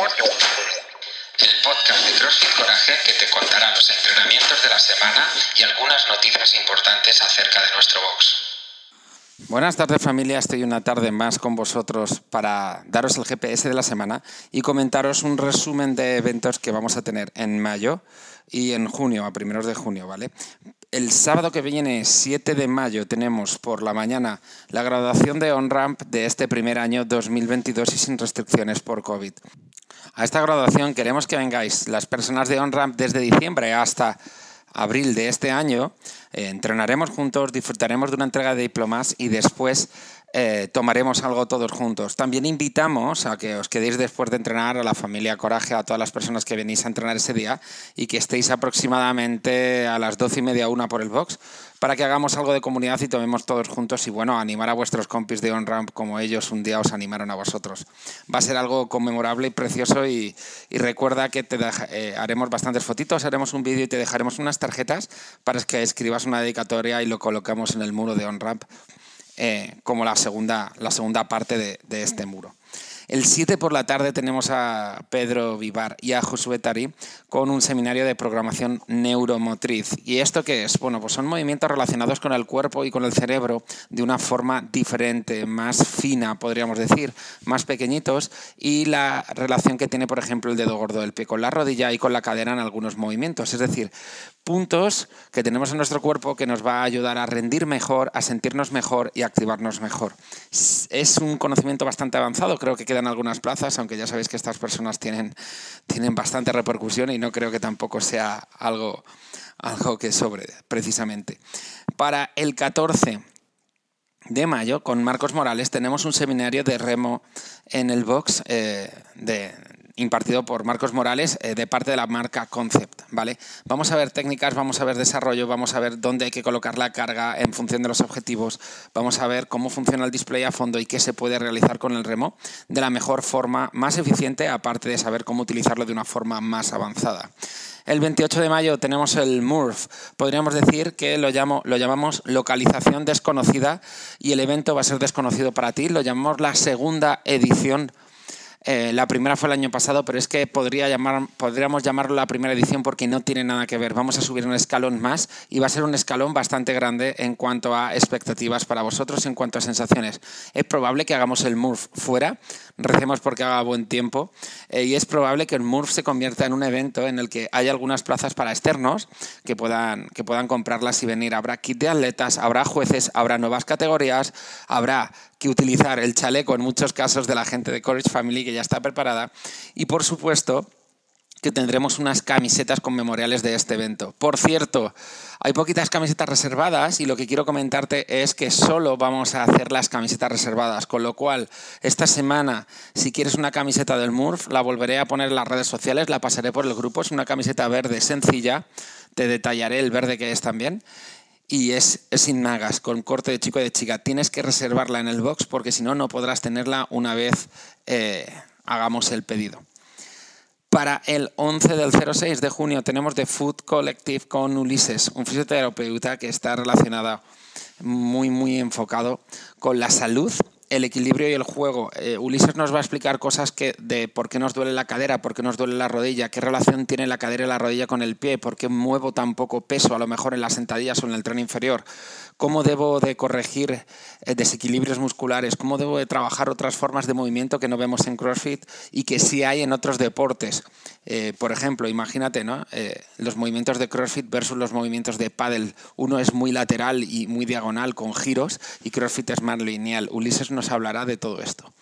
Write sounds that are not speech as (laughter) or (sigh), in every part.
el podcast de CrossFit Coraje que te contará los entrenamientos de la semana y algunas noticias importantes acerca de nuestro box. Buenas tardes familia, estoy una tarde más con vosotros para daros el GPS de la semana y comentaros un resumen de eventos que vamos a tener en mayo y en junio, a primeros de junio, ¿vale? El sábado que viene, 7 de mayo, tenemos por la mañana la graduación de OnRamp de este primer año 2022 y sin restricciones por COVID. A esta graduación queremos que vengáis las personas de OnRamp desde diciembre hasta abril de este año. Eh, entrenaremos juntos, disfrutaremos de una entrega de diplomas y después eh, tomaremos algo todos juntos. También invitamos a que os quedéis después de entrenar a la familia Coraje, a todas las personas que venís a entrenar ese día y que estéis aproximadamente a las doce y media, una por el box, para que hagamos algo de comunidad y tomemos todos juntos y bueno, animar a vuestros compis de OnRamp como ellos un día os animaron a vosotros. Va a ser algo conmemorable y precioso y, recuerda que eh, haremos bastantes fotitos, haremos un vídeo y te dejaremos unas tarjetas para que escribas una dedicatoria y lo colocamos en el muro de OnRamp eh, como la segunda, la segunda parte de, este muro. El 7 por la tarde tenemos a Pedro Vivar y a Josué Tari con un seminario de programación neuromotriz. ¿Y esto qué es? Bueno, pues son movimientos relacionados con el cuerpo y con el cerebro de una forma diferente, más fina, podríamos decir, más pequeñitos, y la relación que tiene, por ejemplo, el dedo gordo del pie con la rodilla y con la cadera en algunos movimientos. Es decir, puntos que tenemos en nuestro cuerpo que nos va a ayudar a rendir mejor, a sentirnos mejor y a activarnos mejor. Es un conocimiento bastante avanzado, creo que quedan algunas plazas, aunque ya sabéis que estas personas tienen, tienen bastante repercusión y no creo que tampoco sea algo, algo que sobre, precisamente. Para el 14 de mayo, con Marcos Morales, tenemos un seminario de remo en el box eh, de, impartido por Marcos Morales eh, de parte de la marca Concept, ¿vale? Vamos a ver técnicas, vamos a ver desarrollo, vamos a ver dónde hay que colocar la carga en función de los objetivos, vamos a ver cómo funciona el display a fondo y qué se puede realizar con el remo de la mejor forma, más eficiente, aparte de saber cómo utilizarlo de una forma más avanzada. El 28 de mayo tenemos el MURF. Podríamos decir que lo, llamo, lo llamamos localización desconocida y el evento va a ser desconocido para ti. Lo llamamos la segunda edición eh, la primera fue el año pasado, pero es que podría llamar, podríamos llamarlo la primera edición porque no tiene nada que ver. Vamos a subir un escalón más y va a ser un escalón bastante grande en cuanto a expectativas para vosotros, en cuanto a sensaciones. Es probable que hagamos el MURF fuera, recemos porque haga buen tiempo, eh, y es probable que el MURF se convierta en un evento en el que haya algunas plazas para externos que puedan, que puedan comprarlas y venir. Habrá kit de atletas, habrá jueces, habrá nuevas categorías, habrá que utilizar el chaleco en muchos casos de la gente de Courage Family que ya está preparada. Y por supuesto que tendremos unas camisetas conmemoriales de este evento. Por cierto, hay poquitas camisetas reservadas y lo que quiero comentarte es que solo vamos a hacer las camisetas reservadas, con lo cual esta semana, si quieres una camiseta del MURF, la volveré a poner en las redes sociales, la pasaré por el grupo, es una camiseta verde sencilla, te detallaré el verde que es también y es, sin nagas, con corte de chico y de chica. Tienes que reservarla en el box porque si no, no podrás tenerla una vez eh, hagamos el pedido. Para el 11 del 06 de junio tenemos The Food Collective con Ulises, un fisioterapeuta que está relacionado muy, muy enfocado con la salud el equilibrio y el juego. Eh, Ulises nos va a explicar cosas que, de por qué nos duele la cadera, por qué nos duele la rodilla, qué relación tiene la cadera y la rodilla con el pie, por qué muevo tan poco peso a lo mejor en las sentadillas o en el tren inferior, cómo debo de corregir eh, desequilibrios musculares, cómo debo de trabajar otras formas de movimiento que no vemos en CrossFit y que sí hay en otros deportes. Eh, por ejemplo, imagínate ¿no? los movimientos de CrossFit versus los movimientos de paddle. Uno es muy lateral y muy diagonal con giros y CrossFit es más lineal. Ulises nos hablará de todo esto.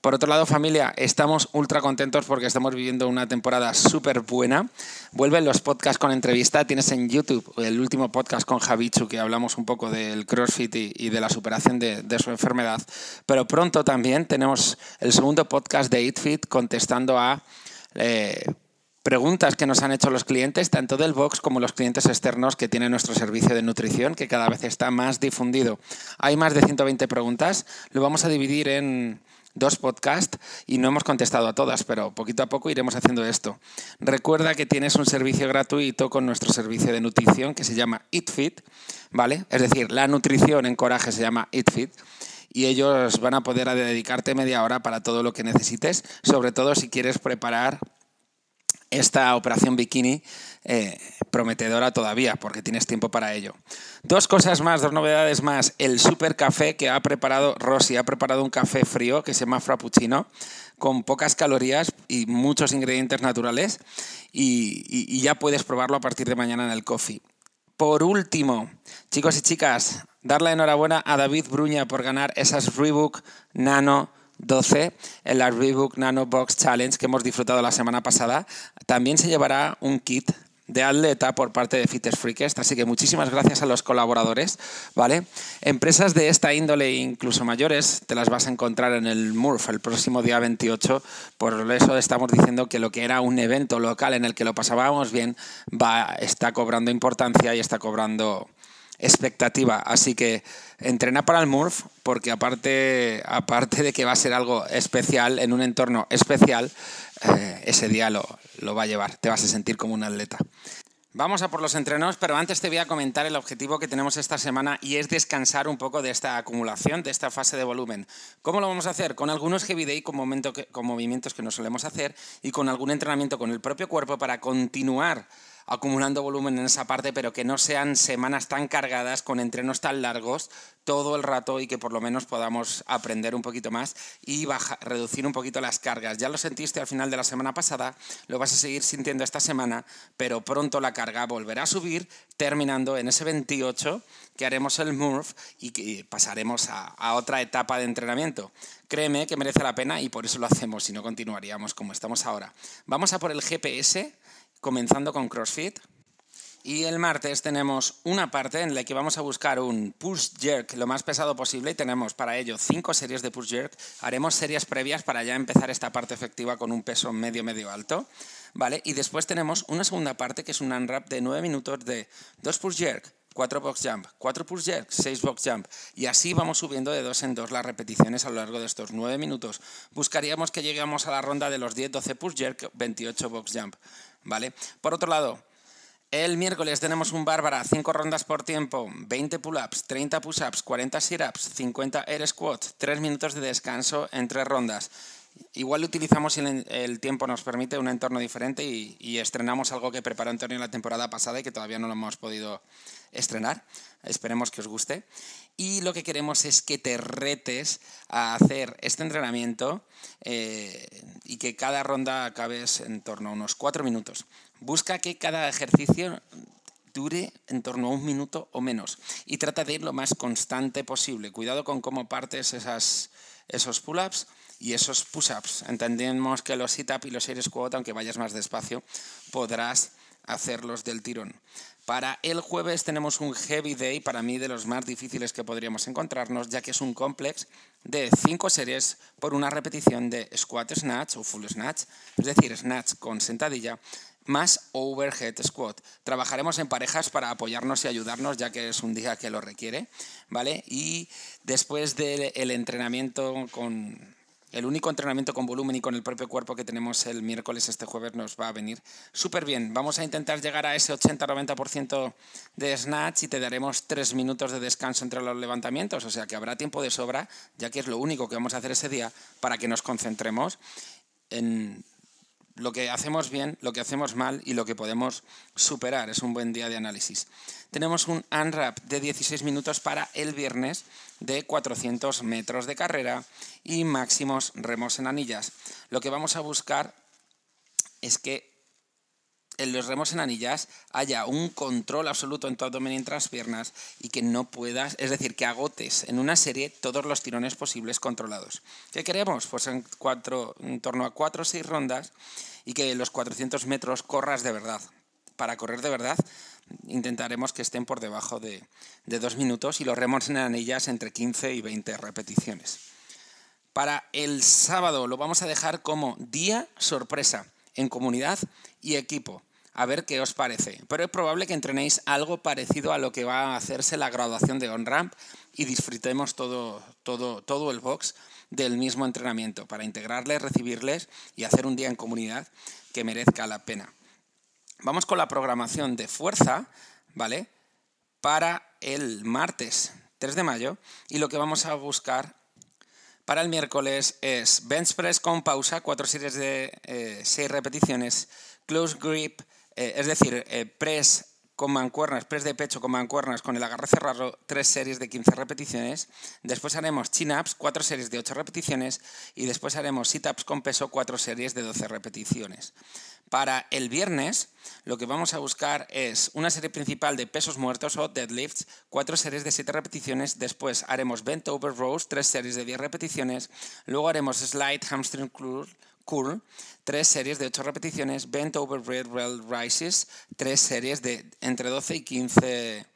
Por otro lado, familia, estamos ultra contentos porque estamos viviendo una temporada súper buena. Vuelven los podcasts con entrevista. Tienes en YouTube el último podcast con Javichu, que hablamos un poco del CrossFit y, de la superación de, su enfermedad. Pero pronto también tenemos el segundo podcast de EatFit contestando a eh, preguntas que nos han hecho los clientes, tanto del box como los clientes externos que tienen nuestro servicio de nutrición, que cada vez está más difundido. Hay más de 120 preguntas, lo vamos a dividir en dos podcasts y no hemos contestado a todas, pero poquito a poco iremos haciendo esto. Recuerda que tienes un servicio gratuito con nuestro servicio de nutrición que se llama EatFit, ¿vale? Es decir, la nutrición en coraje se llama EatFit y ellos van a poder dedicarte media hora para todo lo que necesites, sobre todo si quieres preparar esta operación bikini eh, prometedora todavía, porque tienes tiempo para ello. Dos cosas más, dos novedades más. El super café que ha preparado Rosy, ha preparado un café frío que se llama Frappuccino, con pocas calorías y muchos ingredientes naturales, y, ya puedes probarlo a partir de mañana en el coffee. Por último, chicos y chicas, darle enhorabuena a David Bruña por ganar esas Reebok Nano 12 en la Reebok Nano Box Challenge que hemos disfrutado la semana pasada. También se llevará un kit de atleta por parte de Fitness Freakest, así que muchísimas gracias a los colaboradores, ¿vale? Empresas de esta índole, incluso mayores, te las vas a encontrar en el MURF el próximo día 28, por eso estamos diciendo que lo que era un evento local en el que lo pasábamos bien, va, está cobrando importancia y está cobrando expectativa. Así que entrena para el MURF, porque aparte, aparte de que va a ser algo especial, en un entorno especial, eh, ese día lo, lo va a llevar. Te vas a sentir como un atleta. Vamos a por los entrenos, pero antes te voy a comentar el objetivo que tenemos esta semana y es descansar un poco de esta acumulación, de esta fase de volumen. ¿Cómo lo vamos a hacer? Con algunos heavy day con, con movimientos que no solemos hacer y con algún entrenamiento con el propio cuerpo para continuar acumulando volumen en esa parte, pero que no sean semanas tan cargadas con entrenos tan largos todo el rato y que por lo menos podamos aprender un poquito más y reducir un poquito las cargas. Ya lo sentiste al final de la semana pasada, lo vas a seguir sintiendo esta semana, pero pronto la carga volverá a subir, terminando en ese 28 que haremos el MURF y que pasaremos a, a otra etapa de entrenamiento. Créeme que merece la pena y por eso lo hacemos, si no continuaríamos como estamos ahora. Vamos a por el GPS comenzando con CrossFit. Y el martes tenemos una parte en la que vamos a buscar un push jerk lo más pesado posible y tenemos para ello cinco series de push jerk. Haremos series previas para ya empezar esta parte efectiva con un peso medio medio alto, ¿vale? Y después tenemos una segunda parte que es un unwrap de nueve minutos de dos push jerk, cuatro box jump, cuatro push jerk, seis box jump. Y así vamos subiendo de dos en dos las repeticiones a lo largo de estos nueve minutos. Buscaríamos que lleguemos a la ronda de los 10-12 push jerk, 28 box jump. ¿Vale? Por otro lado, el miércoles tenemos un bárbara, 5 rondas por tiempo, 20 pull-ups, 30 push-ups, 40 sit-ups, 50 air squats, 3 minutos de descanso en 3 rondas. Igual utilizamos si el, tiempo nos permite un entorno diferente y, y, estrenamos algo que preparó Antonio la temporada pasada y que todavía no lo hemos podido estrenar. Esperemos que os guste. Y lo que queremos es que te retes a hacer este entrenamiento eh, y que cada ronda acabes en torno a unos cuatro minutos. Busca que cada ejercicio dure en torno a un minuto o menos y trata de ir lo más constante posible. Cuidado con cómo partes esas, esos pull-ups y esos push-ups. Entendemos que los sit-up y los air squat, aunque vayas más despacio, podrás hacerlos del tirón. Para el jueves tenemos un heavy day, para mí de los más difíciles que podríamos encontrarnos, ya que es un complex de cinco series por una repetición de squat snatch o full snatch, es decir, snatch con sentadilla, más overhead squat. Trabajaremos en parejas para apoyarnos y ayudarnos, ya que es un día que lo requiere, ¿vale? Y después del entrenamiento con el único entrenamiento con volumen y con el propio cuerpo que tenemos el miércoles este jueves nos va a venir súper bien. Vamos a intentar llegar a ese 80-90% de snatch y te daremos tres minutos de descanso entre los levantamientos, o sea que habrá tiempo de sobra, ya que es lo único que vamos a hacer ese día para que nos concentremos en lo que hacemos bien, lo que hacemos mal y lo que podemos superar. Es un buen día de análisis. Tenemos un unwrap de 16 minutos para el viernes de 400 metros de carrera y máximos remos en anillas. Lo que vamos a buscar es que en los remos en anillas haya un control absoluto en tu abdomen y en las piernas y que no puedas, es decir, que agotes en una serie todos los tirones posibles controlados. ¿Qué queremos? Pues en, en torno a 4 o 6 rondas y que los 400 metros corras de verdad. Para correr de verdad intentaremos que estén por debajo de, de dos minutos y los remos en anillas entre 15 y 20 repeticiones. Para el sábado lo vamos a dejar como día sorpresa en comunidad y equipo. A ver qué os parece. Pero es probable que entrenéis algo parecido a lo que va a hacerse la graduación de on-ramp y disfrutemos todo, todo, todo el box del mismo entrenamiento para integrarles, recibirles y hacer un día en comunidad que merezca la pena. Vamos con la programación de fuerza, ¿vale? Para el martes 3 de mayo y lo que vamos a buscar Para el miércoles es bench press con pausa, cuatro series de eh, seis repeticiones, close grip, eh, es decir, eh, press con mancuernas, press de pecho con mancuernas con el agarre cerrado, tres series de 15 repeticiones. Después haremos chin-ups, cuatro series de 8 repeticiones. Y después haremos sit-ups con peso, cuatro series de 12 repeticiones. Para el viernes, lo que vamos a buscar es una serie principal de pesos muertos o deadlifts, cuatro series de 7 repeticiones. Después haremos bent over rows, tres series de 10 repeticiones. Luego haremos slide hamstring curl Tres series de 8 repeticiones, Bent Over Red Rail Rises, tres series de entre 12 y 15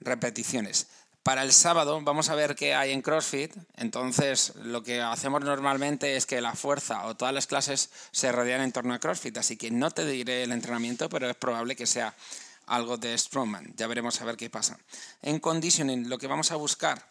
repeticiones. Para el sábado vamos a ver qué hay en CrossFit. Entonces, lo que hacemos normalmente es que la fuerza o todas las clases se rodean en torno a CrossFit. Así que no te diré el entrenamiento, pero es probable que sea algo de Strongman. Ya veremos a ver qué pasa. En conditioning, lo que vamos a buscar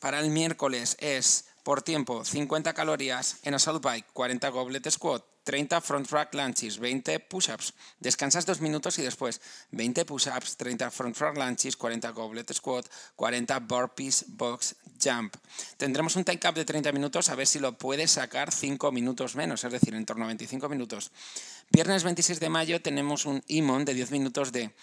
para el miércoles es por tiempo, 50 calorías en assault bike, 40 goblet squat, 30 front rack lunges, 20 push-ups. Descansas dos minutos y después 20 push-ups, 30 front rack lunges, 40 goblet squat, 40 burpees box jump. Tendremos un take up de 30 minutos a ver si lo puedes sacar 5 minutos menos, es decir, en torno a 25 minutos. Viernes 26 de mayo tenemos un IMON de 10 minutos de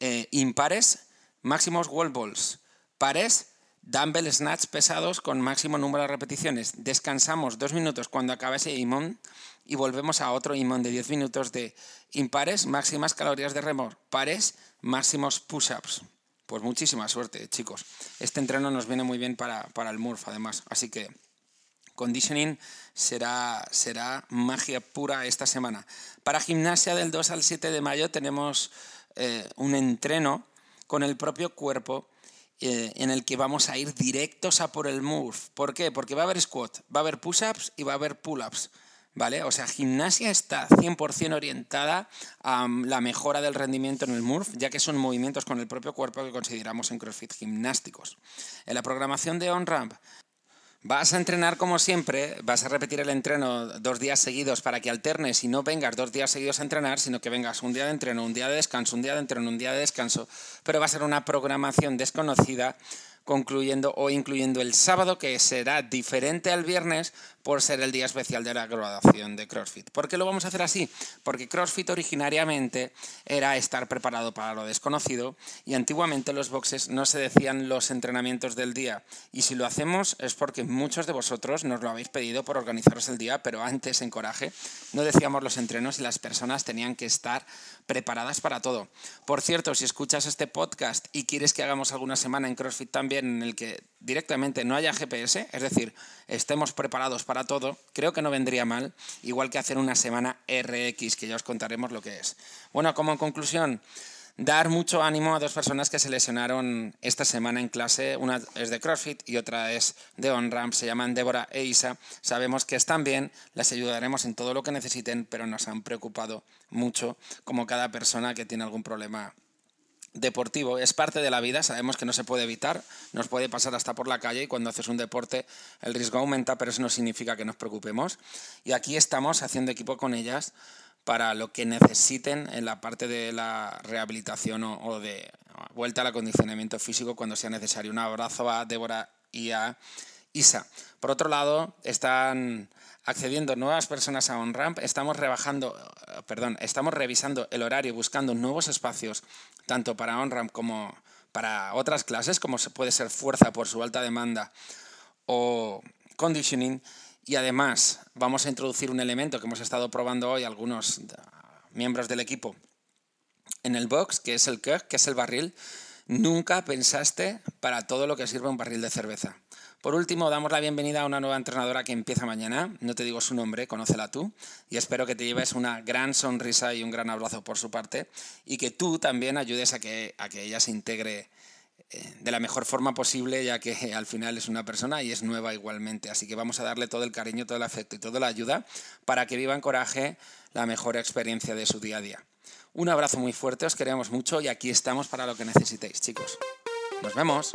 eh, impares, máximos wall balls, pares Dumbbell snatch pesados con máximo número de repeticiones. Descansamos dos minutos cuando acaba ese imón y volvemos a otro imón de 10 minutos de impares, máximas calorías de remor, pares, máximos push-ups. Pues muchísima suerte, chicos. Este entreno nos viene muy bien para, el MURF, además. Así que conditioning será, será magia pura esta semana. Para gimnasia del 2 al 7 de mayo tenemos eh, un entreno con el propio cuerpo eh, en el que vamos a ir directos a por el move. ¿Por qué? Porque va a haber squat, va a haber push-ups y va a haber pull-ups. ¿Vale? O sea, gimnasia está 100% orientada a la mejora del rendimiento en el MURF, ya que son movimientos con el propio cuerpo que consideramos en CrossFit gimnásticos. En la programación de OnRamp Vas a entrenar como siempre, vas a repetir el entreno dos días seguidos para que alternes y no vengas dos días seguidos a entrenar, sino que vengas un día de entreno, un día de descanso, un día de entreno, un día de descanso, pero va a ser una programación desconocida concluyendo o incluyendo el sábado, que será diferente al viernes por ser el día especial de la graduación de CrossFit. ¿Por qué lo vamos a hacer así? Porque CrossFit originariamente era estar preparado para lo desconocido y antiguamente los boxes no se decían los entrenamientos del día. Y si lo hacemos es porque muchos de vosotros nos lo habéis pedido por organizaros el día, pero antes en Coraje no decíamos los entrenos y las personas tenían que estar preparadas para todo. Por cierto, si escuchas este podcast y quieres que hagamos alguna semana en CrossFit también en el que directamente no haya GPS, es decir, estemos preparados para todo, creo que no vendría mal, igual que hacer una semana RX, que ya os contaremos lo que es. Bueno, como conclusión, dar mucho ánimo a dos personas que se lesionaron esta semana en clase. Una es de CrossFit y otra es de OnRamp. Se llaman Débora e Isa. Sabemos que están bien, las ayudaremos en todo lo que necesiten, pero nos han preocupado mucho como cada persona que tiene algún problema deportivo es parte de la vida, sabemos que no se puede evitar, nos puede pasar hasta por la calle y cuando haces un deporte el riesgo aumenta, pero eso no significa que nos preocupemos. Y aquí estamos haciendo equipo con ellas para lo que necesiten en la parte de la rehabilitación o, de vuelta al acondicionamiento físico cuando sea necesario. Un abrazo a Débora y a Isa. Por otro lado, están accediendo nuevas personas a OnRamp, estamos rebajando, perdón, estamos revisando el horario, buscando nuevos espacios, tanto para OnRamp como para otras clases, como puede ser fuerza por su alta demanda o conditioning. Y además vamos a introducir un elemento que hemos estado probando hoy algunos miembros del equipo en el box, que es el keg, que es el barril. Nunca pensaste para todo lo que sirve un barril de cerveza. Por último, damos la bienvenida a una nueva entrenadora que empieza mañana. No te digo su nombre, conócela tú. Y espero que te lleves una gran sonrisa y un gran abrazo por su parte. Y que tú también ayudes a que, a que ella se integre eh, de la mejor forma posible, ya que (laughs) al final es una persona y es nueva igualmente. Así que vamos a darle todo el cariño, todo el afecto y toda la ayuda para que viva en coraje la mejor experiencia de su día a día. Un abrazo muy fuerte, os queremos mucho y aquí estamos para lo que necesitéis, chicos. Nos vemos.